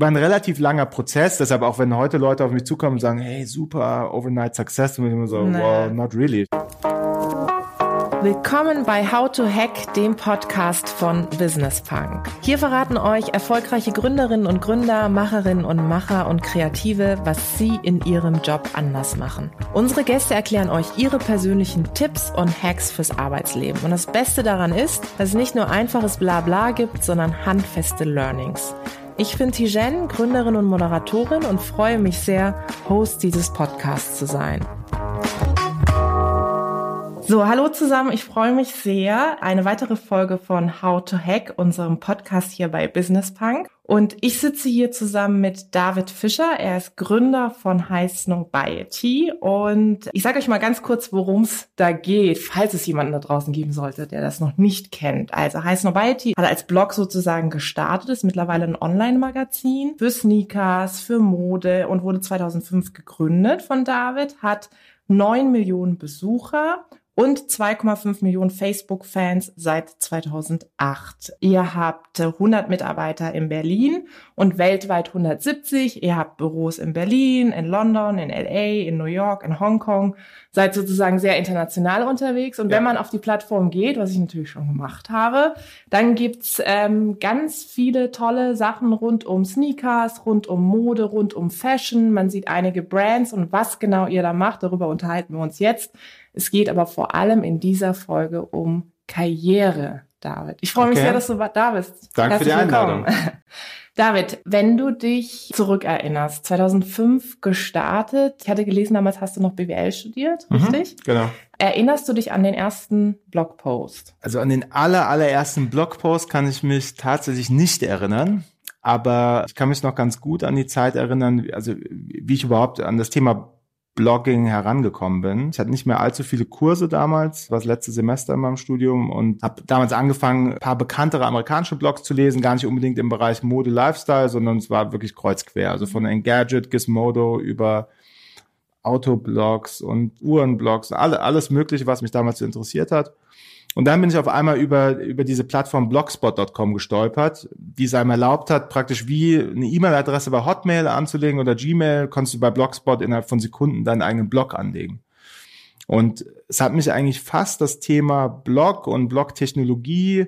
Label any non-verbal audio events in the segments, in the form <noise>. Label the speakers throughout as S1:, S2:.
S1: war ein relativ langer Prozess, deshalb auch wenn heute Leute auf mich zukommen und sagen, hey, super, overnight success, dann bin ich immer so,
S2: Nee.
S1: well, not really.
S2: Willkommen bei How to Hack, dem Podcast von Business Punk. Hier verraten euch erfolgreiche Gründerinnen und Gründer, Macherinnen und Macher und Kreative, was sie in ihrem Job anders machen. Unsere Gäste erklären euch ihre persönlichen Tipps und Hacks fürs Arbeitsleben. Und das Beste daran ist, dass es nicht nur einfaches Blabla gibt, sondern handfeste Learnings. Ich bin Tijen, Gründerin und Moderatorin und freue mich sehr, Host dieses Podcasts zu sein. So, hallo zusammen. Ich freue mich sehr. Eine weitere Folge von How to Hack, unserem Podcast hier bei Business Punk. Und ich sitze hier zusammen mit David Fischer. Er ist Gründer von High Snobiety. Und ich sage euch mal ganz kurz, worum es da geht, falls es jemanden da draußen geben sollte, der das noch nicht kennt. Also High Snobiety hat als Blog sozusagen gestartet, ist mittlerweile ein Online-Magazin für Sneakers, für Mode und wurde 2005 gegründet von David, hat 9 Millionen Besucher und 2,5 Millionen Facebook-Fans seit 2008. Ihr habt 100 Mitarbeiter in Berlin und weltweit 170. Ihr habt Büros in Berlin, in London, in LA, in New York, in Hongkong. Seid sozusagen sehr international unterwegs. Und
S1: Ja.
S2: wenn man auf die Plattform geht, was ich natürlich schon gemacht habe, dann gibt's ähm, ganz viele tolle Sachen rund um Sneakers, rund um Mode, rund um Fashion. Man sieht einige Brands und was genau ihr da macht, darüber unterhalten wir uns jetzt. Es geht aber vor allem in dieser Folge um Karriere, David. Ich freue mich
S1: Okay.
S2: sehr, dass du da bist.
S1: Danke für die
S2: Herzlich willkommen.
S1: Einladung. <laughs>
S2: David, wenn du dich zurückerinnerst, 2005 gestartet, ich hatte gelesen, damals hast du noch BWL studiert, richtig?
S1: Genau.
S2: Erinnerst du dich an den ersten Blogpost?
S1: Also an den aller, allerersten Blogpost kann ich mich tatsächlich nicht erinnern. Aber ich kann mich noch ganz gut an die Zeit erinnern, also wie ich überhaupt an das Thema Blogging herangekommen bin. Ich hatte nicht mehr allzu viele Kurse damals, war das letzte Semester in meinem Studium und habe damals angefangen, ein paar bekanntere amerikanische Blogs zu lesen, gar nicht unbedingt im Bereich Mode, Lifestyle, sondern es war wirklich kreuzquer. Also von Engadget, Gizmodo über Autoblogs und Uhrenblogs, alle, alles Mögliche, was mich damals interessiert hat. Und dann bin ich auf einmal über, über diese Plattform blogspot.com gestolpert, die es einem erlaubt hat, praktisch wie eine E-Mail-Adresse bei Hotmail anzulegen oder Gmail, konntest du bei Blogspot innerhalb von Sekunden deinen eigenen Blog anlegen. Und es hat mich eigentlich fast das Thema Blog und Blogtechnologie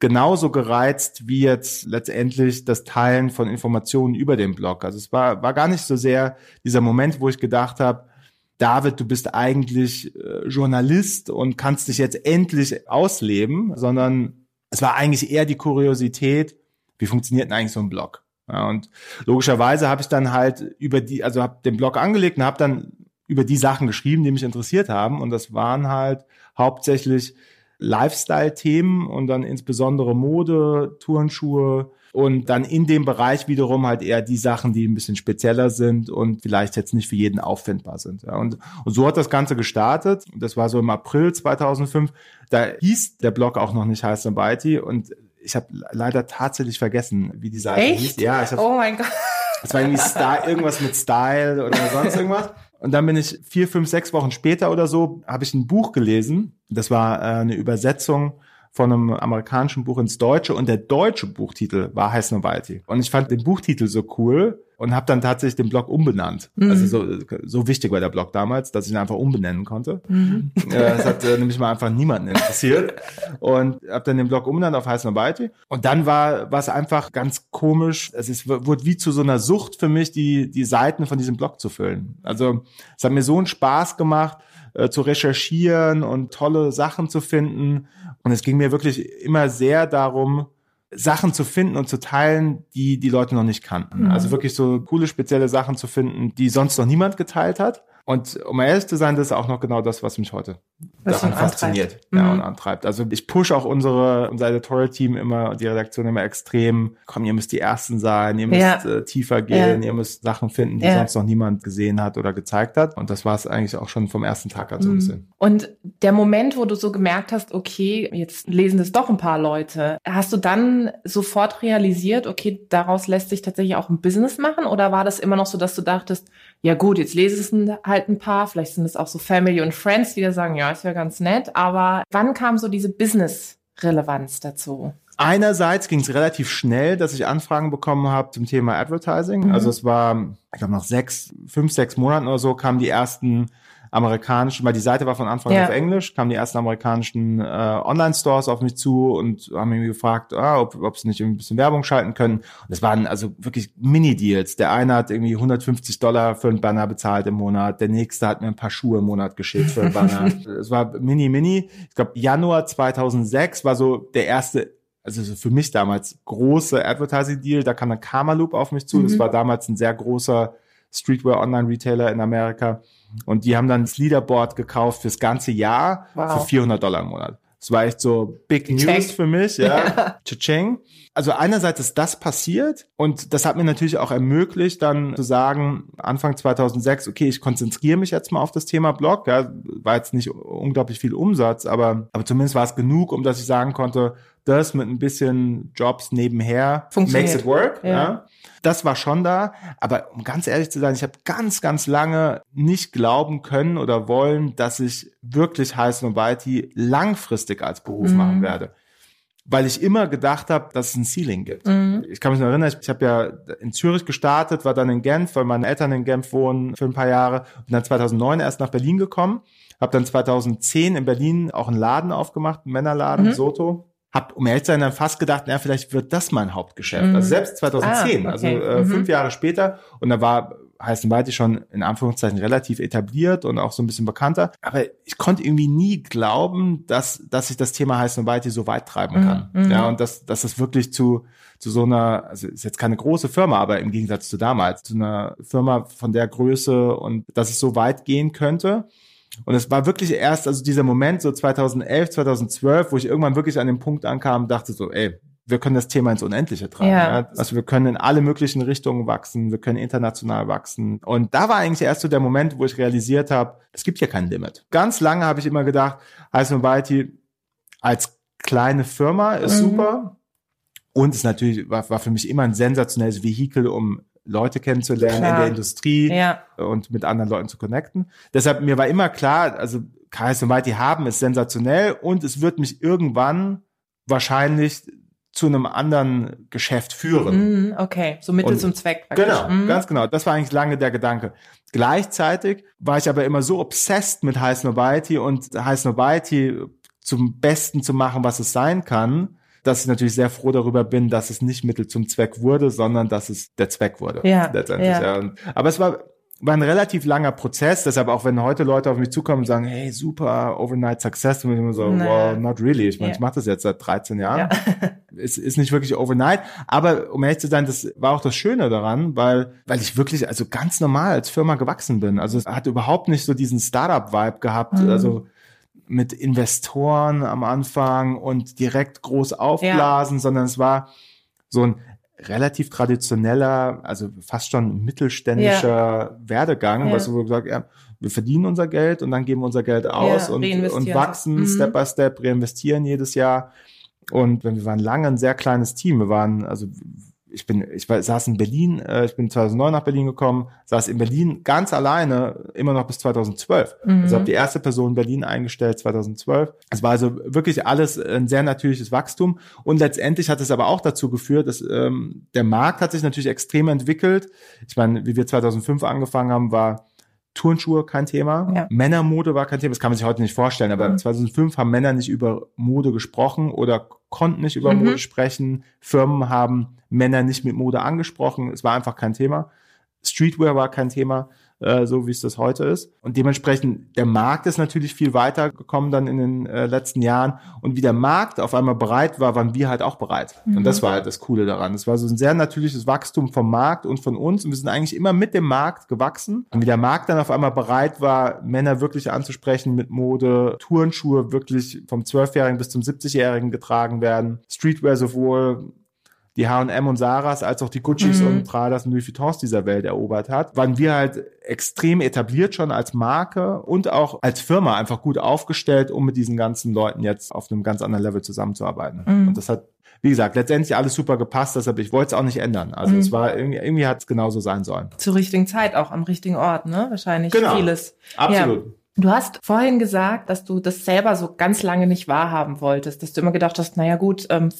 S1: genauso gereizt wie jetzt letztendlich das Teilen von Informationen über den Blog. Also es war, war gar nicht so sehr dieser Moment, wo ich gedacht habe, David, du bist eigentlich äh, Journalist und kannst dich jetzt endlich ausleben, sondern es war eigentlich eher die Kuriosität, wie funktioniert denn eigentlich so ein Blog? Ja, und logischerweise habe ich dann halt über die, also habe den Blog angelegt und habe dann über die Sachen geschrieben, die mich interessiert haben. Und das waren halt hauptsächlich Lifestyle-Themen und dann insbesondere Mode, Turnschuhe und dann in dem Bereich wiederum halt eher die Sachen, die ein bisschen spezieller sind und vielleicht jetzt nicht für jeden auffindbar sind. Ja, und, und so hat das Ganze gestartet. Das war so im April 2005. Da hieß der Blog auch noch nicht Heiß Byte und ich habe leider tatsächlich vergessen, wie die Seite
S2: Echt?
S1: hieß. Ja, ich habe
S2: Oh mein Gott.
S1: es war irgendwie Style, irgendwas mit Style oder sonst irgendwas. Und dann bin ich vier, fünf, sechs Wochen später oder so, habe ich ein Buch gelesen. Das war äh, eine Übersetzung von einem amerikanischen Buch ins Deutsche und der deutsche Buchtitel war Heiß Novalty. Und ich fand den Buchtitel so cool und habe dann tatsächlich den Blog umbenannt.
S2: Mhm.
S1: Also so, so wichtig war der Blog damals, dass ich ihn einfach umbenennen konnte.
S2: Mhm.
S1: Das hat äh, nämlich mal einfach niemanden interessiert. Und habe dann den Blog umbenannt auf Heiß Novalty. Und dann war was einfach ganz komisch. Es ist, wurde wie zu so einer Sucht für mich, die, die Seiten von diesem Blog zu füllen. Also es hat mir so einen Spaß gemacht, äh, zu recherchieren und tolle Sachen zu finden. Und es ging mir wirklich immer sehr darum, Sachen zu finden und zu teilen, die die Leute noch nicht kannten.
S2: Mhm.
S1: Also wirklich so coole, spezielle Sachen zu finden, die sonst noch niemand geteilt hat. Und um ehrlich zu sein, das ist auch noch genau das, was mich heute
S2: Was
S1: daran
S2: ihn antreibt.
S1: fasziniert
S2: Mhm.
S1: ja, und antreibt. Also ich push auch unsere, unser Editorial-Team immer, die Redaktion immer extrem, komm, ihr müsst die Ersten sein, ihr müsst
S2: Ja.
S1: äh, tiefer gehen,
S2: Ja.
S1: ihr müsst Sachen finden, die
S2: Ja.
S1: sonst noch niemand gesehen hat oder gezeigt hat. Und das war es eigentlich auch schon vom ersten Tag an so ein
S2: Mhm.
S1: bisschen.
S2: Und der Moment, wo du so gemerkt hast, okay, jetzt lesen das doch ein paar Leute, hast du dann sofort realisiert, okay, daraus lässt sich tatsächlich auch ein Business machen? Oder war das immer noch so, dass du dachtest, ja gut, jetzt lesen es halt ein paar, vielleicht sind es auch so Family und Friends, die da sagen, ja, ist ja ganz nett, aber wann kam so diese Business-Relevanz dazu?
S1: Einerseits ging es relativ schnell, dass ich Anfragen bekommen habe zum Thema Advertising. Mhm. Also es war, ich glaube, nach sechs, fünf, sechs Monaten oder so kamen die ersten amerikanischen, weil die Seite war von Anfang ja. auf Englisch, kamen die ersten amerikanischen äh, Online-Stores auf mich zu und haben mich gefragt, ah, ob, ob sie nicht irgendwie ein bisschen Werbung schalten können. Und das waren also wirklich Mini-Deals. Der eine hat irgendwie 150 Dollar für einen Banner bezahlt im Monat, der nächste hat mir ein paar Schuhe im Monat geschickt für einen Banner. <laughs> es war Mini-Mini. Ich glaube, Januar 2006 war so der erste also für mich damals große Advertising-Deal, da kam dann Karma Loop auf mich zu. Mhm. Das war damals ein sehr großer Streetwear-Online-Retailer in Amerika. Und die haben dann das Leaderboard gekauft fürs ganze Jahr wow. für 400 Dollar im Monat. Das war echt so Big News Check. für mich, ja. <laughs> Cha-ching. Also einerseits ist das passiert und das hat mir natürlich auch ermöglicht, dann zu sagen, Anfang 2006, okay, ich konzentriere mich jetzt mal auf das Thema Blog. Ja, war jetzt nicht unglaublich viel Umsatz, aber, aber zumindest war es genug, um dass ich sagen konnte, das mit ein bisschen Jobs nebenher makes it work. Ja. ja. Das war schon da. Aber um ganz ehrlich zu sein, ich habe ganz, ganz lange nicht glauben können oder wollen, dass ich wirklich Heiß Nobiety langfristig als Beruf mhm. machen werde weil ich immer gedacht habe, dass es ein Ceiling gibt. Mhm. Ich kann mich noch erinnern, ich, ich habe ja in Zürich gestartet, war dann in Genf, weil meine Eltern in Genf wohnen für ein paar Jahre und dann 2009 erst nach Berlin gekommen. Habe dann 2010 in Berlin auch einen Laden aufgemacht, einen Männerladen, mhm. Soto hab um ehrlich zu sein dann fast gedacht, na vielleicht wird das mein Hauptgeschäft. Mhm. Also selbst 2010, ah, also, okay. also äh, mhm. fünf Jahre später und da war heißen Weite schon in Anführungszeichen relativ etabliert und auch so ein bisschen bekannter. Aber ich konnte irgendwie nie glauben, dass, dass ich das Thema heißen Weite so weit treiben kann. Mhm. Ja, und dass, dass es wirklich zu, zu so einer, also ist jetzt keine große Firma, aber im Gegensatz zu damals, zu einer Firma von der Größe und dass es so weit gehen könnte. Und es war wirklich erst, also dieser Moment, so 2011, 2012, wo ich irgendwann wirklich an den Punkt ankam, dachte so, ey, wir können das Thema ins Unendliche tragen. Ja. ja. Also wir können in alle möglichen Richtungen wachsen, wir können international wachsen. Und da war eigentlich erst so der Moment, wo ich realisiert habe, es gibt ja kein Limit. Ganz lange habe ich immer gedacht, Heiß Mobility als kleine Firma ist mhm. super. Und es natürlich war, war für mich immer ein sensationelles Vehikel, um Leute kennenzulernen klar. in der Industrie ja. und mit anderen Leuten zu connecten. Deshalb mir war immer klar, also KS und die haben es sensationell und es wird mich irgendwann wahrscheinlich zu einem anderen Geschäft führen.
S2: Mm, okay, so Mittel und, zum Zweck.
S1: Praktisch. Genau, mm. ganz genau. Das war eigentlich lange der Gedanke. Gleichzeitig war ich aber immer so obsessed mit High Snobiety und High Snobiety zum Besten zu machen, was es sein kann, dass ich natürlich sehr froh darüber bin, dass es nicht Mittel zum Zweck wurde, sondern dass es der Zweck wurde. Ja. Letztendlich. Ja. ja. Aber es war, war ein relativ langer Prozess, deshalb auch wenn heute Leute auf mich zukommen und sagen, hey, super, Overnight Success, und ich immer so, naja. wow, not really. Ich meine, ja. ich mache das jetzt seit 13 Jahren. Ja. <laughs> es ist nicht wirklich Overnight, aber um ehrlich zu sein, das war auch das Schöne daran, weil, weil ich wirklich also ganz normal als Firma gewachsen bin. Also es hat überhaupt nicht so diesen Startup-Vibe gehabt, mhm. also mit Investoren am Anfang und direkt groß aufblasen, ja. sondern es war so ein relativ traditioneller, also fast schon mittelständischer ja. Werdegang, ja. was so gesagt, ja, wir verdienen unser Geld und dann geben wir unser Geld aus ja, und, und wachsen mhm. Step by Step, reinvestieren jedes Jahr. Und wir waren lange ein sehr kleines Team. Wir waren, also ich bin, ich war, saß in Berlin, äh, ich bin 2009 nach Berlin gekommen, saß in Berlin ganz alleine, immer noch bis 2012. Mhm. Also habe die erste Person in Berlin eingestellt 2012. Es war also wirklich alles ein sehr natürliches Wachstum und letztendlich hat es aber auch dazu geführt, dass ähm, der Markt hat sich natürlich extrem entwickelt. Ich meine, wie wir 2005 angefangen haben, war Turnschuhe kein Thema. Ja. Männermode war kein Thema. Das kann man sich heute nicht vorstellen. Aber mhm. 2005 haben Männer nicht über Mode gesprochen oder konnten nicht über mhm. Mode sprechen. Firmen haben Männer nicht mit Mode angesprochen. Es war einfach kein Thema. Streetwear war kein Thema. Äh, so wie es das heute ist. Und dementsprechend, der Markt ist natürlich viel weiter gekommen dann in den äh, letzten Jahren. Und wie der Markt auf einmal bereit war, waren wir halt auch bereit. Mhm. Und das war halt das Coole daran. Es war so ein sehr natürliches Wachstum vom Markt und von uns. Und wir sind eigentlich immer mit dem Markt gewachsen. Und wie der Markt dann auf einmal bereit war, Männer wirklich anzusprechen mit Mode, Turnschuhe wirklich vom 12-Jährigen bis zum 70-Jährigen getragen werden, Streetwear sowohl die H&M und Saras als auch die Guccis mhm. und Pradas und Louis Vuittons dieser Welt erobert hat, waren wir halt extrem etabliert schon als Marke und auch als Firma einfach gut aufgestellt, um mit diesen ganzen Leuten jetzt auf einem ganz anderen Level zusammenzuarbeiten. Mhm. Und das hat wie gesagt, letztendlich alles super gepasst, deshalb ich wollte es auch nicht ändern. Also mhm. es war irgendwie, irgendwie hat es genauso sein sollen.
S2: Zur richtigen Zeit, auch am richtigen Ort, ne? Wahrscheinlich
S1: genau.
S2: vieles.
S1: Absolut.
S2: Ja. Du hast vorhin gesagt, dass du das selber so ganz lange nicht wahrhaben wolltest, dass du immer gedacht hast, naja gut, ähm,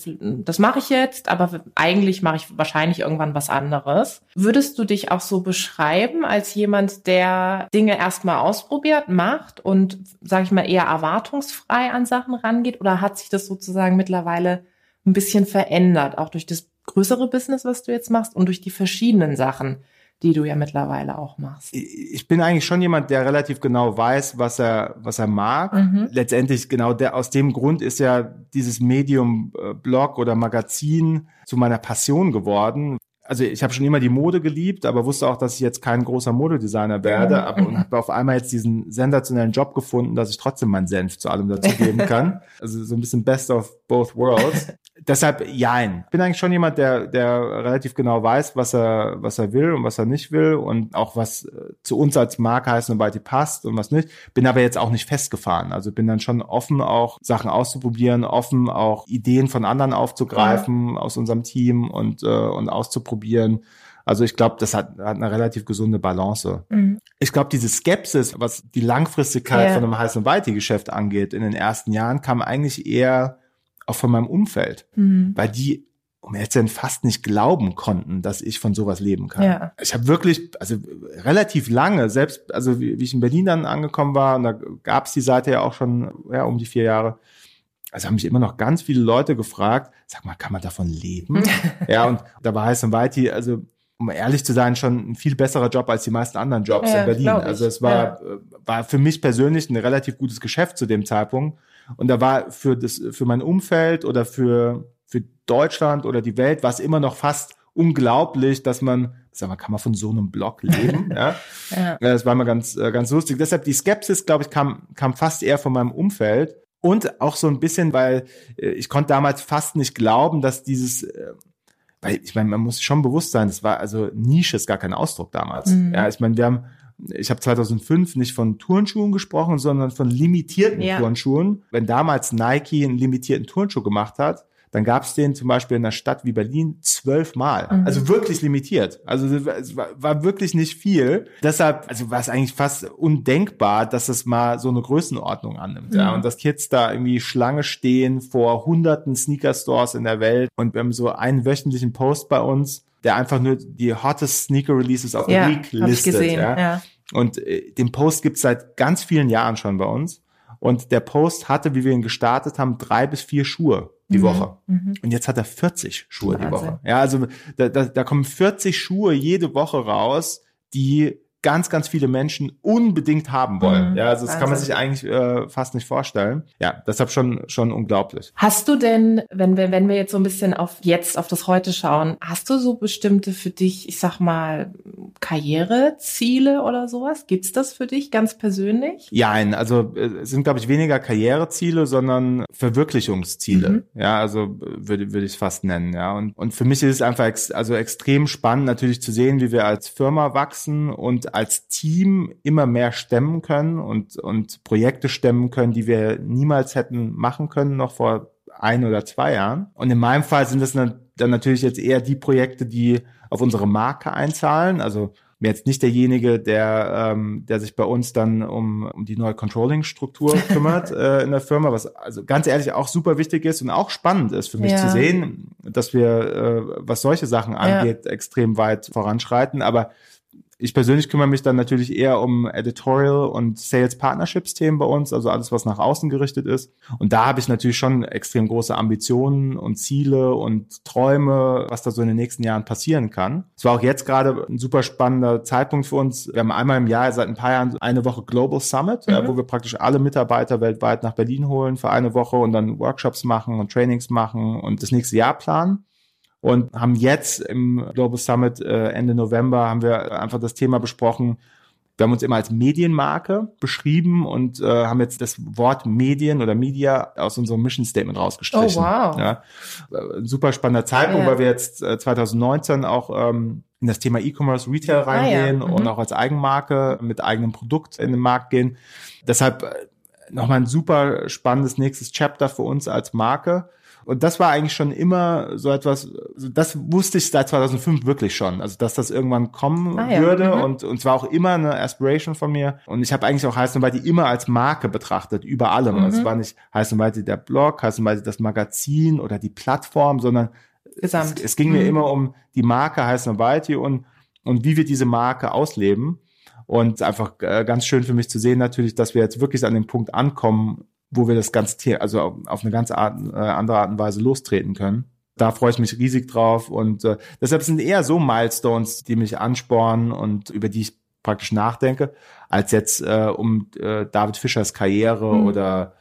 S2: das mache ich jetzt, aber eigentlich mache ich wahrscheinlich irgendwann was anderes. Würdest du dich auch so beschreiben als jemand, der Dinge erstmal ausprobiert, macht und, sage ich mal, eher erwartungsfrei an Sachen rangeht? Oder hat sich das sozusagen mittlerweile ein bisschen verändert, auch durch das größere Business, was du jetzt machst und durch die verschiedenen Sachen, die du ja mittlerweile auch machst.
S1: Ich bin eigentlich schon jemand, der relativ genau weiß, was er, was er mag. Mhm. Letztendlich genau der, aus dem Grund ist ja dieses Medium äh, Blog oder Magazin zu meiner Passion geworden, also ich habe schon immer die Mode geliebt, aber wusste auch, dass ich jetzt kein großer Modedesigner werde, mhm. aber und habe auf einmal jetzt diesen sensationellen Job gefunden, dass ich trotzdem meinen Senf zu allem dazugeben <laughs> kann. also so ein bisschen best of both worlds. Deshalb jein. Ich bin eigentlich schon jemand, der, der relativ genau weiß, was er, was er will und was er nicht will und auch was äh, zu uns als Marke heißt und bei die passt und was nicht. Bin aber jetzt auch nicht festgefahren. Also bin dann schon offen, auch Sachen auszuprobieren, offen auch Ideen von anderen aufzugreifen ja. aus unserem Team und, äh, und auszuprobieren. Also ich glaube, das hat, hat eine relativ gesunde Balance. Mhm. Ich glaube, diese Skepsis, was die Langfristigkeit ja. von einem Heiß- und Weite-Geschäft angeht, in den ersten Jahren, kam eigentlich eher auch von meinem Umfeld, mhm. weil die um jetzt denn fast nicht glauben konnten, dass ich von sowas leben kann. Ja. Ich habe wirklich, also relativ lange, selbst, also wie, wie, ich in Berlin dann angekommen war, und da gab es die Seite ja auch schon ja, um die vier Jahre, also haben mich immer noch ganz viele Leute gefragt, sag mal, kann man davon leben? <laughs> ja, und da war Heiß und Weiti, also um ehrlich zu sein, schon ein viel besserer Job als die meisten anderen Jobs ja, in Berlin. Also es war, ja. Äh, war für mich persönlich ein relativ gutes Geschäft zu dem Zeitpunkt. Und da war für das, für mein Umfeld oder für, für Deutschland oder die Welt war es immer noch fast unglaublich, dass man, sag mal, kann man von so einem Blog leben? <laughs> ja? ja. Das war mal ganz, äh, ganz lustig. Deshalb die Skepsis, glaube ich, kam, kam fast eher von meinem Umfeld. Und auch so ein bisschen, weil äh, ich konnte damals fast nicht glauben, dass dieses, äh, weil ich meine, man muss schon bewusst sein, das war also Nische ist gar kein Ausdruck damals. Mhm. Ja, ich meine, wir haben ich habe 2005 nicht von Turnschuhen gesprochen, sondern von limitierten ja. Turnschuhen. Wenn damals Nike einen limitierten Turnschuh gemacht hat, dann gab es den zum Beispiel in einer Stadt wie Berlin zwölfmal. Mhm. Also wirklich limitiert. Also es war, war, wirklich nicht viel. Deshalb, also war es eigentlich fast undenkbar, dass es mal so eine Größenordnung annimmt. Mhm. Ja. Und dass Kids da irgendwie Schlange stehen vor hunderten Sneaker-Stores in der Welt. Und wir haben so einen wöchentlichen Post bei uns, der einfach nur die hottest Sneaker-Releases auf der ja, Week listet. Gesehen, ja. ja. Und äh, den Post gibt's seit ganz vielen Jahren schon bei uns. Und der Post hatte, wie wir ihn gestartet haben, drei bis vier Schuhe die mhm. Woche. Mhm. Und jetzt hat er 40 Schuhe Wahnsinn. die Woche. Ja, also da, da, da kommen 40 Schuhe jede Woche raus, die ganz, ganz viele Menschen unbedingt haben wollen. Mhm, ja, also das Wahnsinn. kann man sich eigentlich äh, fast nicht vorstellen. Ja, deshalb schon schon unglaublich.
S2: Hast du denn, wenn wir wenn wir jetzt so ein bisschen auf jetzt auf das heute schauen, hast du so bestimmte für dich, ich sag mal Karriereziele oder sowas? Gibt's das für dich ganz persönlich?
S1: Ja, also äh, es sind glaube ich weniger Karriereziele, sondern Verwirklichungsziele. Mhm. Ja, also würde würde ich es fast nennen. Ja, und und für mich ist es einfach ex also extrem spannend natürlich zu sehen, wie wir als Firma wachsen und als Team immer mehr stemmen können und, und Projekte stemmen können, die wir niemals hätten machen können, noch vor ein oder zwei Jahren. Und in meinem Fall sind das dann natürlich jetzt eher die Projekte, die auf unsere Marke einzahlen. Also mir jetzt nicht derjenige, der, ähm, der sich bei uns dann um, um die neue Controlling-Struktur <laughs> kümmert äh, in der Firma, was also ganz ehrlich auch super wichtig ist und auch spannend ist für mich ja. zu sehen, dass wir, äh, was solche Sachen angeht, ja. extrem weit voranschreiten. Aber ich persönlich kümmere mich dann natürlich eher um Editorial und Sales Partnerships Themen bei uns, also alles, was nach außen gerichtet ist. Und da habe ich natürlich schon extrem große Ambitionen und Ziele und Träume, was da so in den nächsten Jahren passieren kann. Es war auch jetzt gerade ein super spannender Zeitpunkt für uns. Wir haben einmal im Jahr seit ein paar Jahren eine Woche Global Summit, mhm. wo wir praktisch alle Mitarbeiter weltweit nach Berlin holen für eine Woche und dann Workshops machen und Trainings machen und das nächste Jahr planen und haben jetzt im Global Summit äh, Ende November haben wir einfach das Thema besprochen. Wir haben uns immer als Medienmarke beschrieben und äh, haben jetzt das Wort Medien oder Media aus unserem Mission Statement rausgestrichen. Oh, wow. Ja, ein super spannender Zeitpunkt, ja. weil wir jetzt äh, 2019 auch ähm, in das Thema E-Commerce Retail reingehen ah, ja. mhm. und auch als Eigenmarke mit eigenem Produkt in den Markt gehen. Deshalb äh, nochmal ein super spannendes nächstes Chapter für uns als Marke. Und das war eigentlich schon immer so etwas, also das wusste ich seit 2005 wirklich schon, also dass das irgendwann kommen ah, ja. würde mhm. und und zwar auch immer eine Aspiration von mir und ich habe eigentlich auch Heiß und Weite immer als Marke betrachtet, über allem. Mhm. Es war nicht Heiß und Weite der Blog, Heiß und Weite das Magazin oder die Plattform, sondern. Es, es ging mhm. mir immer um die Marke Heiß und Weite und und wie wir diese Marke ausleben. Und einfach äh, ganz schön für mich zu sehen natürlich, dass wir jetzt wirklich an dem Punkt ankommen, wo wir das ganze also auf eine ganz Art, äh, andere Art und Weise lostreten können. Da freue ich mich riesig drauf und äh, deshalb sind eher so Milestones, die mich anspornen und über die ich praktisch nachdenke, als jetzt äh, um äh, David Fischers Karriere mhm. oder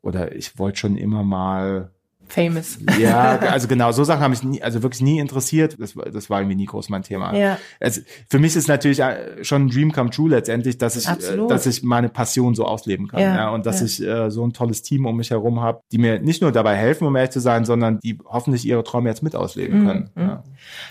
S1: oder ich wollte schon immer mal
S2: famous.
S1: Ja, also genau, so Sachen haben mich nie, also wirklich nie interessiert. Das, das war irgendwie nie groß mein Thema. Ja. Also für mich ist natürlich äh, schon ein Dream come true letztendlich, dass ich, äh, Absolut. dass ich meine Passion so ausleben kann. Ja, ja und dass ja. ich äh, so ein tolles Team um mich herum habe, die mir nicht nur dabei helfen, um ehrlich zu sein, sondern die hoffentlich ihre Träume jetzt mit ausleben mhm. können. Mhm. Ja.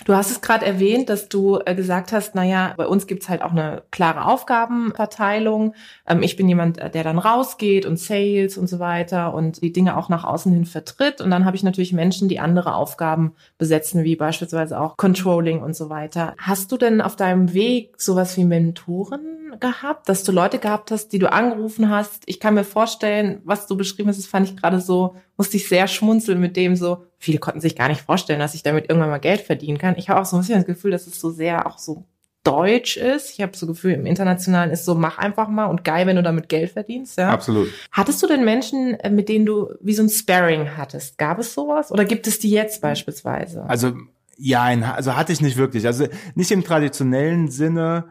S2: Du hast es gerade erwähnt, dass du äh, gesagt hast, naja, bei uns gibt's halt auch eine klare Aufgabenverteilung. Ähm, ich bin jemand, der dann rausgeht und Sales und so weiter und die Dinge auch nach außen hin vertritt. Und dann habe ich natürlich Menschen, die andere Aufgaben besetzen, wie beispielsweise auch Controlling und so weiter. Hast du denn auf deinem Weg sowas wie Mentoren gehabt, dass du Leute gehabt hast, die du angerufen hast? Ich kann mir vorstellen, was du beschrieben hast, das fand ich gerade so, musste ich sehr schmunzeln mit dem so, viele konnten sich gar nicht vorstellen, dass ich damit irgendwann mal Geld verdienen kann. Ich habe auch so ein bisschen das Gefühl, dass es so sehr auch so deutsch ist. Ich habe so Gefühl, im Internationalen ist so, mach einfach mal und geil, wenn du damit Geld verdienst. Ja?
S1: Absolut.
S2: Hattest du denn Menschen, äh, mit denen du wie so ein Sparring hattest? Gab es sowas? Oder gibt es die jetzt beispielsweise?
S1: Also, ja, also hatte ich nicht wirklich. Also nicht im traditionellen Sinne,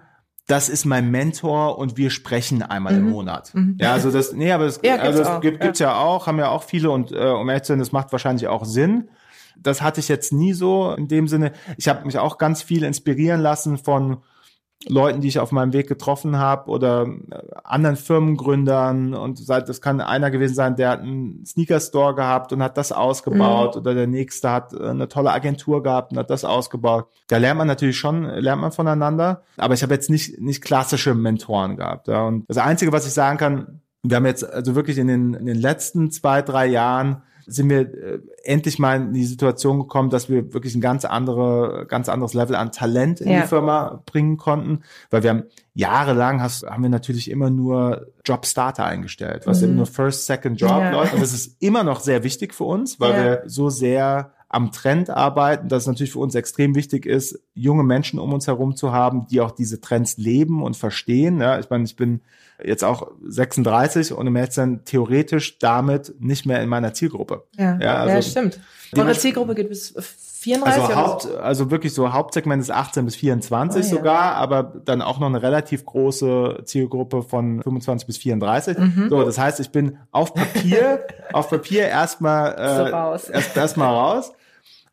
S1: das ist mein Mentor und wir sprechen einmal mhm. im Monat. Mhm. Ja, also das, nee, aber das, ja, also das gibt, gibt's ja. ja auch, haben ja auch viele und äh, um ehrlich zu sein, das macht wahrscheinlich auch Sinn. Das hatte ich jetzt nie so in dem Sinne. Ich habe mich auch ganz viel inspirieren lassen von Leuten, die ich auf meinem Weg getroffen habe oder äh, anderen Firmengründern und das kann einer gewesen sein, der hat einen Sneaker-Store gehabt und hat das ausgebaut mhm. oder der nächste hat äh, eine tolle Agentur gehabt und hat das ausgebaut. Da lernt man natürlich schon, lernt man voneinander, aber ich habe jetzt nicht, nicht klassische Mentoren gehabt. Ja. Und das Einzige, was ich sagen kann, wir haben jetzt also wirklich in den, in den letzten zwei, drei Jahren sind wir äh, endlich mal in die Situation gekommen, dass wir wirklich ein ganz andere, ganz anderes Level an Talent in ja. die Firma bringen konnten, weil wir haben jahrelang hast, haben wir natürlich immer nur Jobstarter eingestellt, was mhm. eben nur First, Second Job ja. läuft. Und das ist immer noch sehr wichtig für uns, weil ja. wir so sehr am Trend arbeiten, dass es natürlich für uns extrem wichtig ist, junge Menschen um uns herum zu haben, die auch diese Trends leben und verstehen. Ja, ich meine, ich bin jetzt auch 36 und im Mädchen theoretisch damit nicht mehr in meiner Zielgruppe.
S2: Ja, ja, also ja stimmt. Eure Zielgruppe geht bis 34
S1: also, Haupt, so? also wirklich so Hauptsegment ist 18 bis 24 oh, sogar, ja. aber dann auch noch eine relativ große Zielgruppe von 25 bis 34. Mhm. So, das heißt, ich bin auf Papier, <laughs> auf Papier erstmal äh, so raus. erst erstmal raus.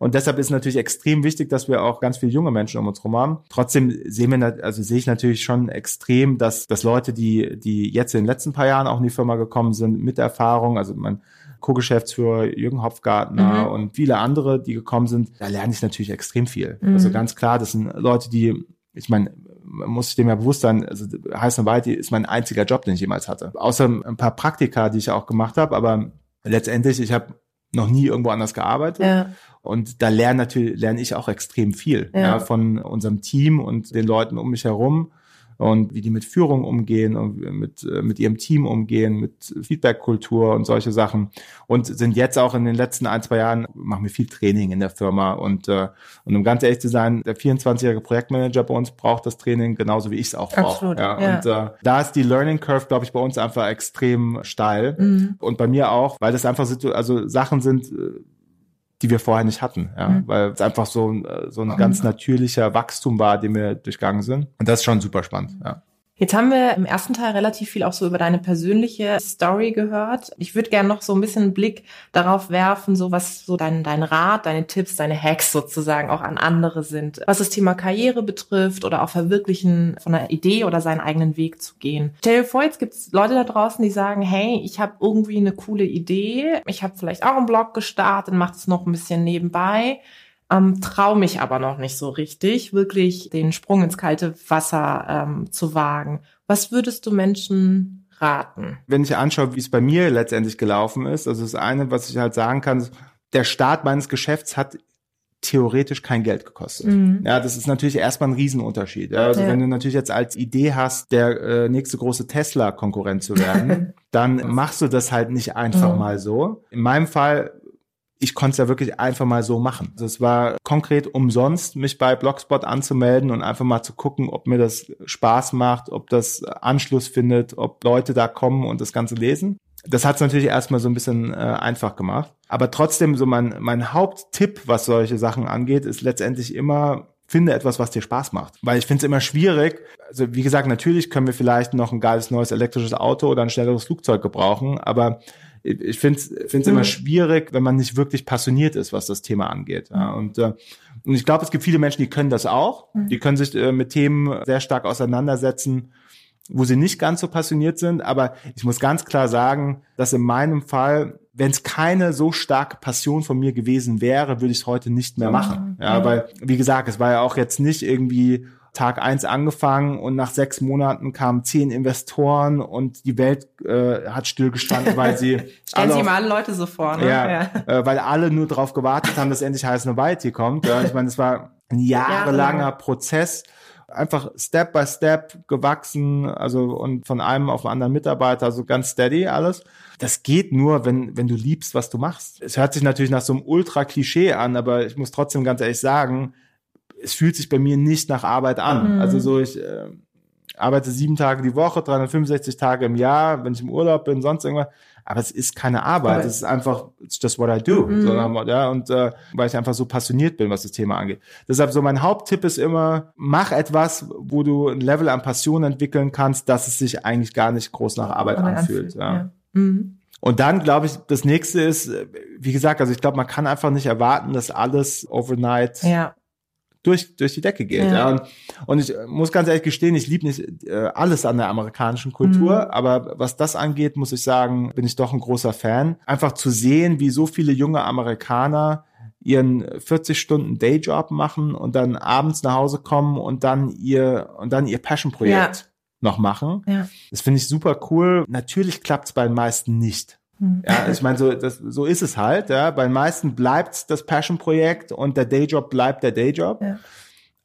S1: Und deshalb ist natürlich extrem wichtig, dass wir auch ganz viele junge Menschen um uns herum haben. Trotzdem sehen wir, also sehe ich natürlich schon extrem, dass, dass Leute, die, die jetzt in den letzten paar Jahren auch in die Firma gekommen sind, mit Erfahrung, also man, Co-Geschäftsführer Jürgen Hopfgartner mhm. und viele andere, die gekommen sind, da lerne ich natürlich extrem viel. Mhm. Also ganz klar, das sind Leute, die, ich meine, man muss sich dem ja bewusst sein, also heißt und weit ist mein einziger Job, den ich jemals hatte. Außer ein paar Praktika, die ich auch gemacht habe, aber letztendlich, ich habe noch nie irgendwo anders gearbeitet. Ja. Und da lerne natürlich lerne ich auch extrem viel ja. ja. von unserem Team und den Leuten um mich herum und wie die mit Führung umgehen und mit, äh, mit ihrem Team umgehen, mit Feedback-Kultur und solche Sachen. Und sind jetzt auch in den letzten ein, zwei Jahren, machen wir viel Training in der Firma. Und, äh, und um ganz ehrlich zu sein, der 24-jährige Projektmanager bei uns braucht das Training genauso wie ich es auch brauche. Ja, ja. Und äh, da ist die Learning Curve, glaube ich, bei uns einfach extrem steil. Mhm. Und bei mir auch, weil das einfach also Sachen sind, äh, die wir vorher nicht hatten, ja, mhm. weil es einfach so, äh, so ein mhm. ganz natürlicher Wachstum war, den wir durchgangen sind. Und das ist schon super spannend, ja.
S2: Jetzt haben wir im ersten Teil relativ viel auch so über deine persönliche Story gehört. Ich würde gerne noch so ein bisschen einen Blick darauf werfen, so was so dein, dein Rat, deine Tipps, deine Hacks sozusagen auch an andere sind. Was das Thema Karriere betrifft oder auch Verwirklichen von einer Idee oder seinen eigenen Weg zu gehen. Stell dir vor, jetzt gibt es Leute da draußen, die sagen, hey, ich habe irgendwie eine coole Idee. Ich habe vielleicht auch einen Blog gestartet, mache es noch ein bisschen nebenbei ähm, traue mich aber noch nicht so richtig, wirklich den Sprung ins kalte Wasser ähm, zu wagen. Was würdest du Menschen raten?
S1: Wenn ich anschaue, wie es bei mir letztendlich gelaufen ist, also das eine, was ich halt sagen kann, der Start meines Geschäfts hat theoretisch kein Geld gekostet. Mhm. Ja, das ist natürlich erstmal ein Riesenunterschied. Ja, also ja. wenn du natürlich jetzt als Idee hast, der äh, nächste große Tesla-Konkurrent zu werden, <laughs> dann machst du das halt nicht einfach mhm. mal so. In meinem Fall ich konnte es ja wirklich einfach mal so machen. Also es war konkret umsonst, mich bei Blogspot anzumelden und einfach mal zu gucken, ob mir das Spaß macht, ob das Anschluss findet, ob Leute da kommen und das Ganze lesen. Das hat es natürlich erstmal so ein bisschen äh, einfach gemacht. Aber trotzdem, so mein, mein Haupttipp, was solche Sachen angeht, ist letztendlich immer, finde etwas, was dir Spaß macht. Weil ich finde es immer schwierig. Also wie gesagt, natürlich können wir vielleicht noch ein geiles neues elektrisches Auto oder ein schnelleres Flugzeug gebrauchen, aber ich finde es mhm. immer schwierig, wenn man nicht wirklich passioniert ist, was das Thema angeht. Ja. Mhm. Und, äh, und ich glaube, es gibt viele Menschen, die können das auch. Mhm. Die können sich äh, mit Themen sehr stark auseinandersetzen, wo sie nicht ganz so passioniert sind. Aber ich muss ganz klar sagen, dass in meinem Fall, wenn es keine so starke Passion von mir gewesen wäre, würde ich es heute nicht mehr machen. Ja, weil, wie gesagt, es war ja auch jetzt nicht irgendwie Tag eins angefangen und nach sechs Monaten kamen zehn Investoren und die Welt äh, hat stillgestanden, <laughs> weil sie
S2: Stellen Sie mal alle Leute so vor, ne?
S1: Ja, ja. Äh, weil alle nur darauf gewartet haben, dass endlich Heiß Novality kommt. Ja, ich meine, es war ein jahrelanger Jahre Prozess einfach Step by Step gewachsen, also und von einem auf den anderen Mitarbeiter, also ganz steady alles. Das geht nur, wenn, wenn du liebst, was du machst. Es hört sich natürlich nach so einem Ultra-Klischee an, aber ich muss trotzdem ganz ehrlich sagen, es fühlt sich bei mir nicht nach Arbeit an. Mhm. Also so, ich äh, arbeite sieben Tage die Woche, 365 Tage im Jahr, wenn ich im Urlaub bin, sonst irgendwas. Aber es ist keine Arbeit. Es ist einfach, it's just what I do. Mhm. So, ja, und äh, weil ich einfach so passioniert bin, was das Thema angeht. Deshalb so mein Haupttipp ist immer, mach etwas, wo du ein Level an Passion entwickeln kannst, dass es sich eigentlich gar nicht groß nach Arbeit anfühlt. anfühlt. Ja. ja. Mhm. Und dann glaube ich, das nächste ist, wie gesagt, also ich glaube, man kann einfach nicht erwarten, dass alles overnight ja durch, durch die Decke geht. Ja. ja. Und, und ich muss ganz ehrlich gestehen, ich liebe nicht äh, alles an der amerikanischen Kultur, mhm. aber was das angeht, muss ich sagen, bin ich doch ein großer Fan. Einfach zu sehen, wie so viele junge Amerikaner ihren 40 Stunden Dayjob machen und dann abends nach Hause kommen und dann ihr und dann ihr Passion-Projekt ja. noch machen. Ja. Das finde ich super cool. Natürlich klappt es bei den meisten nicht. Hm. Ja, ich meine, so, das, so ist es halt. Ja. Bei den meisten bleibt das Passion-Projekt und der Dayjob bleibt der Dayjob. Ja.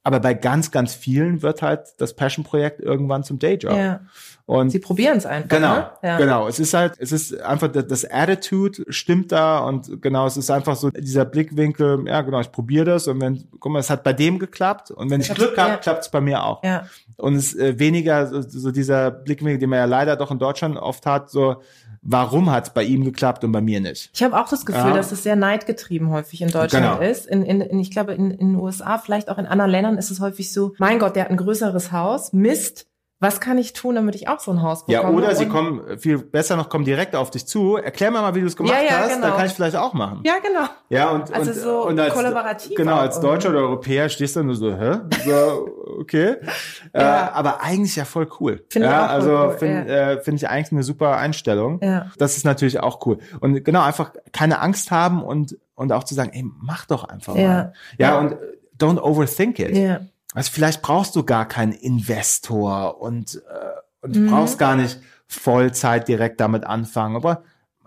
S1: Aber bei ganz, ganz vielen wird halt das Passion-Projekt irgendwann zum Dayjob. Ja.
S2: Und sie probieren es einfach.
S1: Genau,
S2: ne?
S1: ja. genau. Es ist halt, es ist einfach das Attitude stimmt da und genau, es ist einfach so dieser Blickwinkel. Ja, genau, ich probiere das und wenn, guck mal, es hat bei dem geklappt und wenn ich, ich Glück habe, ja. klappt es bei mir auch. Ja. Und es ist äh, weniger so, so dieser Blickwinkel, den man ja leider doch in Deutschland oft hat, so warum hat es bei ihm geklappt und bei mir nicht.
S2: Ich habe auch das Gefühl, ja. dass es sehr neidgetrieben häufig in Deutschland genau. ist. In, in, in, ich glaube, in, in den USA, vielleicht auch in anderen Ländern ist es häufig so, mein Gott, der hat ein größeres Haus, Mist, was kann ich tun, damit ich auch so ein Haus bekomme?
S1: Ja, oder sie kommen, viel besser noch, kommen direkt auf dich zu. Erklär mir mal, wie du es gemacht ja, ja, hast, genau. dann kann ich vielleicht auch machen.
S2: Ja, genau.
S1: Ja, und,
S2: also
S1: und,
S2: so
S1: und als,
S2: kollaborativ.
S1: Genau, als Deutscher oder Europäer stehst du nur so, hä? So, okay. <laughs> ja. Äh, aber eigentlich ja voll cool. Finde ja, ich auch also cool, finde ja. äh, find ich eigentlich eine super Einstellung. Ja. Das ist natürlich auch cool. Und genau, einfach keine Angst haben und, und auch zu sagen, ey, mach doch einfach ja. mal. Ja, ja, und don't overthink it. Ja. Also vielleicht brauchst du gar keinen Investor und äh, und du mhm. brauchst gar nicht Vollzeit direkt damit anfangen. Aber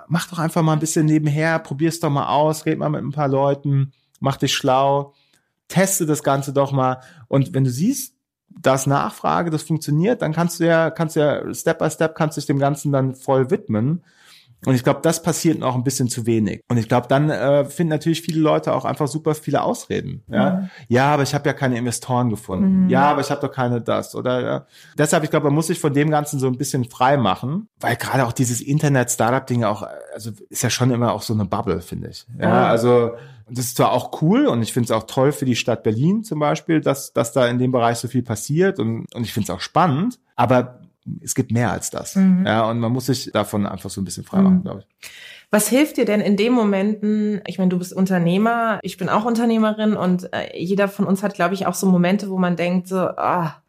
S1: mach doch einfach mal ein bisschen nebenher, probier's doch mal aus, red mal mit ein paar Leuten, mach dich schlau, teste das Ganze doch mal. Und wenn du siehst, dass Nachfrage, das funktioniert, dann kannst du ja, kannst du ja Step by Step kannst du dich dem Ganzen dann voll widmen. Und ich glaube, das passiert noch ein bisschen zu wenig. Und ich glaube, dann äh, finden natürlich viele Leute auch einfach super viele Ausreden. Ja, mhm. ja aber ich habe ja keine Investoren gefunden. Mhm. Ja, aber ich habe doch keine das. Oder ja. deshalb, ich glaube, man muss sich von dem Ganzen so ein bisschen frei machen, weil gerade auch dieses Internet-Startup-Ding auch, also ist ja schon immer auch so eine Bubble, finde ich. Ja, mhm. also das ist zwar auch cool und ich finde es auch toll für die Stadt Berlin zum Beispiel, dass, dass da in dem Bereich so viel passiert und, und ich finde es auch spannend, aber es gibt mehr als das. Mhm. Ja, und man muss sich davon einfach so ein bisschen frei machen, mhm. glaube ich.
S2: Was hilft dir denn in den Momenten? Ich meine, du bist Unternehmer, ich bin auch Unternehmerin und äh, jeder von uns hat, glaube ich, auch so Momente, wo man denkt so, ah,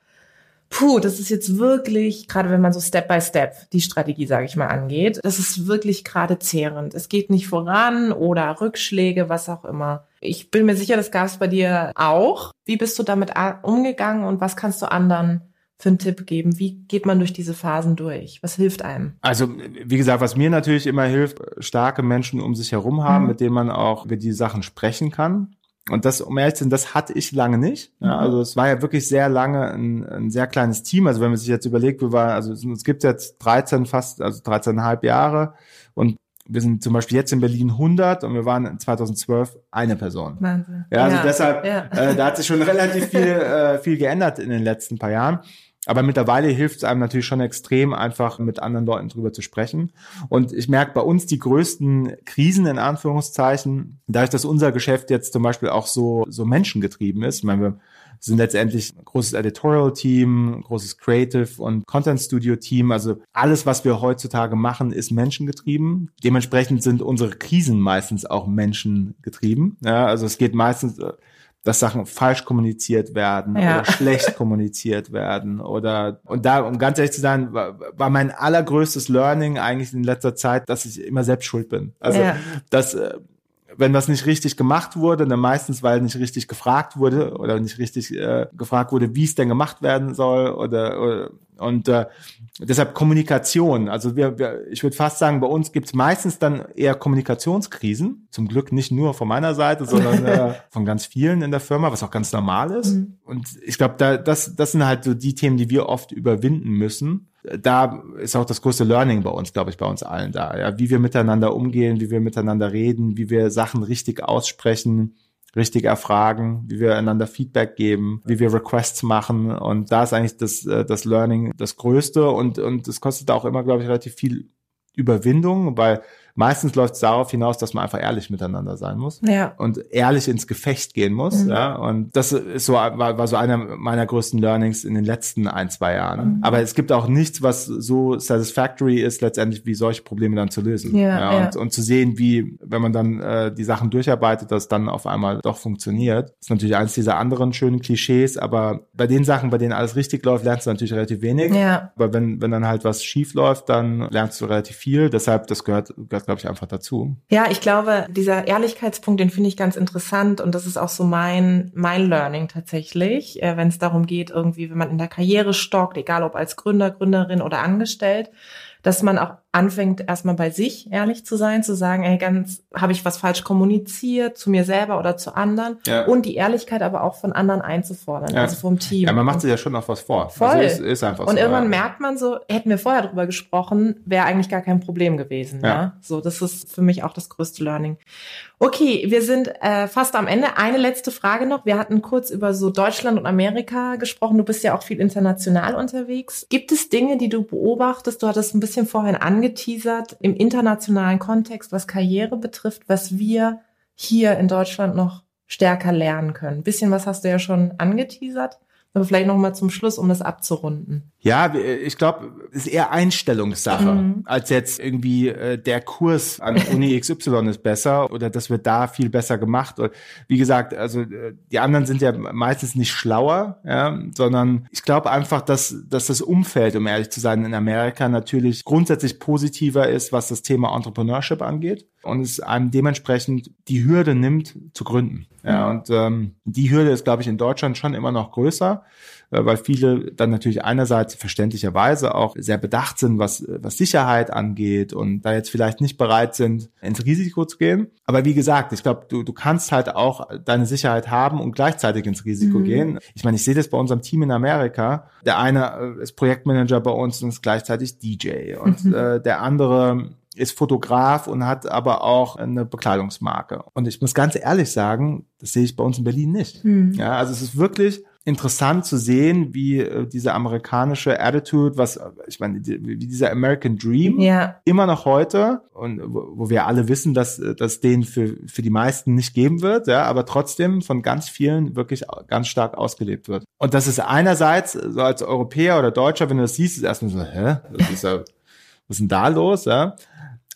S2: puh, das ist jetzt wirklich, gerade wenn man so Step by Step die Strategie, sage ich mal, angeht, das ist wirklich gerade zehrend. Es geht nicht voran oder Rückschläge, was auch immer. Ich bin mir sicher, das gab es bei dir auch. Wie bist du damit umgegangen und was kannst du anderen für einen Tipp geben? Wie geht man durch diese Phasen durch? Was hilft einem?
S1: Also, wie gesagt, was mir natürlich immer hilft, starke Menschen um sich herum haben, mhm. mit denen man auch über die Sachen sprechen kann. Und das, um ehrlich zu sein, das hatte ich lange nicht. Ja, mhm. also es war ja wirklich sehr lange ein, ein, sehr kleines Team. Also wenn man sich jetzt überlegt, wir waren, also es gibt jetzt 13 fast, also 13,5 Jahre und wir sind zum Beispiel jetzt in Berlin 100 und wir waren 2012 eine Person. Wahnsinn. Ja, also ja, deshalb, ja. Äh, da hat sich schon relativ viel, <laughs> äh, viel geändert in den letzten paar Jahren. Aber mittlerweile hilft es einem natürlich schon extrem, einfach mit anderen Leuten drüber zu sprechen. Und ich merke bei uns die größten Krisen in Anführungszeichen, dadurch, dass unser Geschäft jetzt zum Beispiel auch so, so menschengetrieben ist. Ich meine, wir sind letztendlich ein großes Editorial-Team, großes Creative- und Content-Studio-Team. Also alles, was wir heutzutage machen, ist menschengetrieben. Dementsprechend sind unsere Krisen meistens auch menschengetrieben. Ja, also es geht meistens dass Sachen falsch kommuniziert werden ja. oder schlecht <laughs> kommuniziert werden oder und da um ganz ehrlich zu sein war, war, mein allergrößtes Learning eigentlich in letzter Zeit, dass ich immer selbst schuld bin. Also ja. dass äh, wenn was nicht richtig gemacht wurde, dann meistens, weil nicht richtig gefragt wurde oder nicht richtig äh, gefragt wurde, wie es denn gemacht werden soll oder, oder und äh, deshalb Kommunikation. Also wir, wir ich würde fast sagen, bei uns gibt es meistens dann eher Kommunikationskrisen. Zum Glück nicht nur von meiner Seite, sondern äh, <laughs> von ganz vielen in der Firma, was auch ganz normal ist. Mhm. Und ich glaube, da, das, das sind halt so die Themen, die wir oft überwinden müssen da ist auch das größte Learning bei uns, glaube ich, bei uns allen da. Ja, wie wir miteinander umgehen, wie wir miteinander reden, wie wir Sachen richtig aussprechen, richtig erfragen, wie wir einander Feedback geben, wie wir Requests machen. Und da ist eigentlich das, äh, das Learning das Größte und, und es kostet auch immer, glaube ich, relativ viel Überwindung, weil Meistens läuft es darauf hinaus, dass man einfach ehrlich miteinander sein muss ja. und ehrlich ins Gefecht gehen muss. Mhm. Ja, und das ist so war, war so einer meiner größten Learnings in den letzten ein zwei Jahren. Mhm. Aber es gibt auch nichts, was so satisfactory ist, letztendlich wie solche Probleme dann zu lösen. Ja, ja, und, und zu sehen, wie wenn man dann äh, die Sachen durcharbeitet, dass dann auf einmal doch funktioniert. Das ist natürlich eins dieser anderen schönen Klischees, aber bei den Sachen, bei denen alles richtig läuft, lernst du natürlich relativ wenig. Ja. Aber wenn wenn dann halt was schief läuft, dann lernst du relativ viel. Deshalb das gehört, gehört glaube ich, einfach dazu.
S2: Ja, ich glaube, dieser Ehrlichkeitspunkt, den finde ich ganz interessant und das ist auch so mein, mein Learning tatsächlich, äh, wenn es darum geht, irgendwie, wenn man in der Karriere stockt, egal ob als Gründer, Gründerin oder angestellt, dass man auch anfängt, erstmal bei sich ehrlich zu sein, zu sagen, ey, ganz, habe ich was falsch kommuniziert, zu mir selber oder zu anderen ja. und die Ehrlichkeit aber auch von anderen einzufordern, ja. also vom Team.
S1: Ja, man macht sich ja schon auch was vor.
S2: Voll. Also ist, ist einfach und so, irgendwann ja. merkt man so, hätten wir vorher drüber gesprochen, wäre eigentlich gar kein Problem gewesen. Ja. ja. So, das ist für mich auch das größte Learning. Okay, wir sind äh, fast am Ende. Eine letzte Frage noch. Wir hatten kurz über so Deutschland und Amerika gesprochen. Du bist ja auch viel international unterwegs. Gibt es Dinge, die du beobachtest? Du hattest ein bisschen vorhin angeteasert im internationalen Kontext, was Karriere betrifft, was wir hier in Deutschland noch stärker lernen können. Ein bisschen was hast du ja schon angeteasert. Aber vielleicht noch mal zum Schluss, um das abzurunden.
S1: Ja, ich glaube, es ist eher Einstellungssache, mhm. als jetzt irgendwie äh, der Kurs an <laughs> Uni XY ist besser oder das wird da viel besser gemacht. Und wie gesagt, also äh, die anderen sind ja meistens nicht schlauer, ja, sondern ich glaube einfach, dass, dass das Umfeld, um ehrlich zu sein, in Amerika natürlich grundsätzlich positiver ist, was das Thema Entrepreneurship angeht und es einem dementsprechend die Hürde nimmt, zu gründen. Ja, mhm. und ähm, die Hürde ist, glaube ich, in Deutschland schon immer noch größer, äh, weil viele dann natürlich einerseits verständlicherweise auch sehr bedacht sind, was, was Sicherheit angeht und da jetzt vielleicht nicht bereit sind, ins Risiko zu gehen. Aber wie gesagt, ich glaube, du, du kannst halt auch deine Sicherheit haben und gleichzeitig ins Risiko mhm. gehen. Ich meine, ich sehe das bei unserem Team in Amerika. Der eine äh, ist Projektmanager bei uns und ist gleichzeitig DJ und mhm. äh, der andere ist Fotograf und hat aber auch eine Bekleidungsmarke. Und ich muss ganz ehrlich sagen, das sehe ich bei uns in Berlin nicht. Mhm. Ja, also es ist wirklich interessant zu sehen, wie äh, diese amerikanische Attitude, was ich meine, die, wie dieser American Dream ja. immer noch heute und wo, wo wir alle wissen, dass dass den für für die meisten nicht geben wird, ja, aber trotzdem von ganz vielen wirklich ganz stark ausgelebt wird. Und das ist einerseits so als Europäer oder Deutscher, wenn du das siehst, ist erstmal so, hä, das ist ja, was ist denn da los, ja?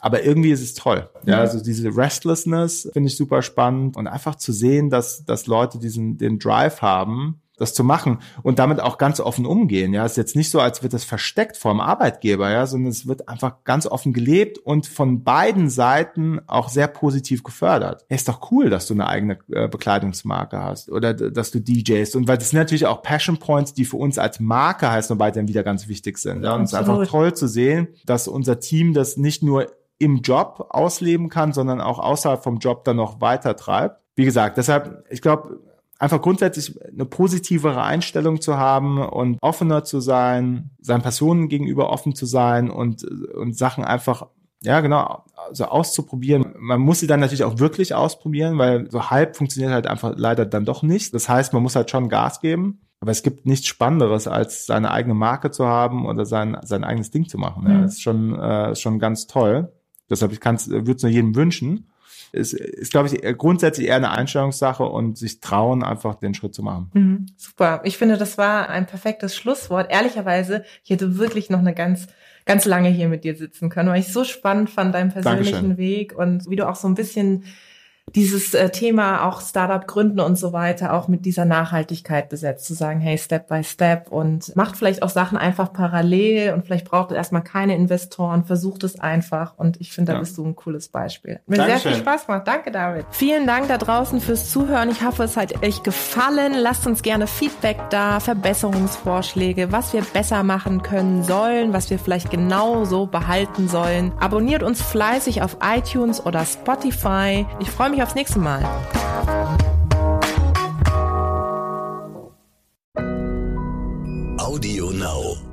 S1: Aber irgendwie ist es toll. Ja, also diese Restlessness finde ich super spannend und einfach zu sehen, dass, dass Leute diesen, den Drive haben, das zu machen und damit auch ganz offen umgehen. Ja, es ist jetzt nicht so, als wird das versteckt vom Arbeitgeber, ja, sondern es wird einfach ganz offen gelebt und von beiden Seiten auch sehr positiv gefördert. Ja, ist doch cool, dass du eine eigene äh, Bekleidungsmarke hast oder dass du DJs und weil das sind natürlich auch Passion Points, die für uns als Marke heißt und weiterhin wieder ganz wichtig sind. Ja, und es ist einfach toll zu sehen, dass unser Team das nicht nur im Job ausleben kann, sondern auch außerhalb vom Job dann noch weiter treibt. Wie gesagt, deshalb, ich glaube, einfach grundsätzlich eine positivere Einstellung zu haben und offener zu sein, seinen Personen gegenüber offen zu sein und, und Sachen einfach, ja genau, so auszuprobieren. Man muss sie dann natürlich auch wirklich ausprobieren, weil so halb funktioniert halt einfach leider dann doch nicht. Das heißt, man muss halt schon Gas geben. Aber es gibt nichts Spannenderes, als seine eigene Marke zu haben oder sein, sein eigenes Ding zu machen. Ja, mhm. das ist schon, äh, ist schon ganz toll. Deshalb ich würde es nur jedem wünschen ist, ist glaube ich, grundsätzlich eher eine Einstellungssache und sich trauen, einfach den Schritt zu machen.
S2: Mhm, super. Ich finde, das war ein perfektes Schlusswort. Ehrlicherweise, ich hätte wirklich noch eine ganz ganz lange hier mit dir sitzen können, weil ich so spannend fand, deinen persönlichen Dankeschön. Weg und wie du auch so ein bisschen dieses äh, Thema auch Startup gründen und so weiter auch mit dieser Nachhaltigkeit besetzt, zu sagen, hey, Step by Step und macht vielleicht auch Sachen einfach parallel und vielleicht braucht es erstmal keine Investoren, versucht es einfach und ich finde, da ja. bist du ein cooles Beispiel. Mir Dankeschön. sehr viel Spaß gemacht. Danke, David. Vielen Dank da draußen fürs Zuhören. Ich hoffe, es hat euch gefallen. Lasst uns gerne Feedback da, Verbesserungsvorschläge, was wir besser machen können sollen, was wir vielleicht genau so behalten sollen. Abonniert uns fleißig auf iTunes oder Spotify. Ich freue mich mich aufs nächste Mal. Audio Now.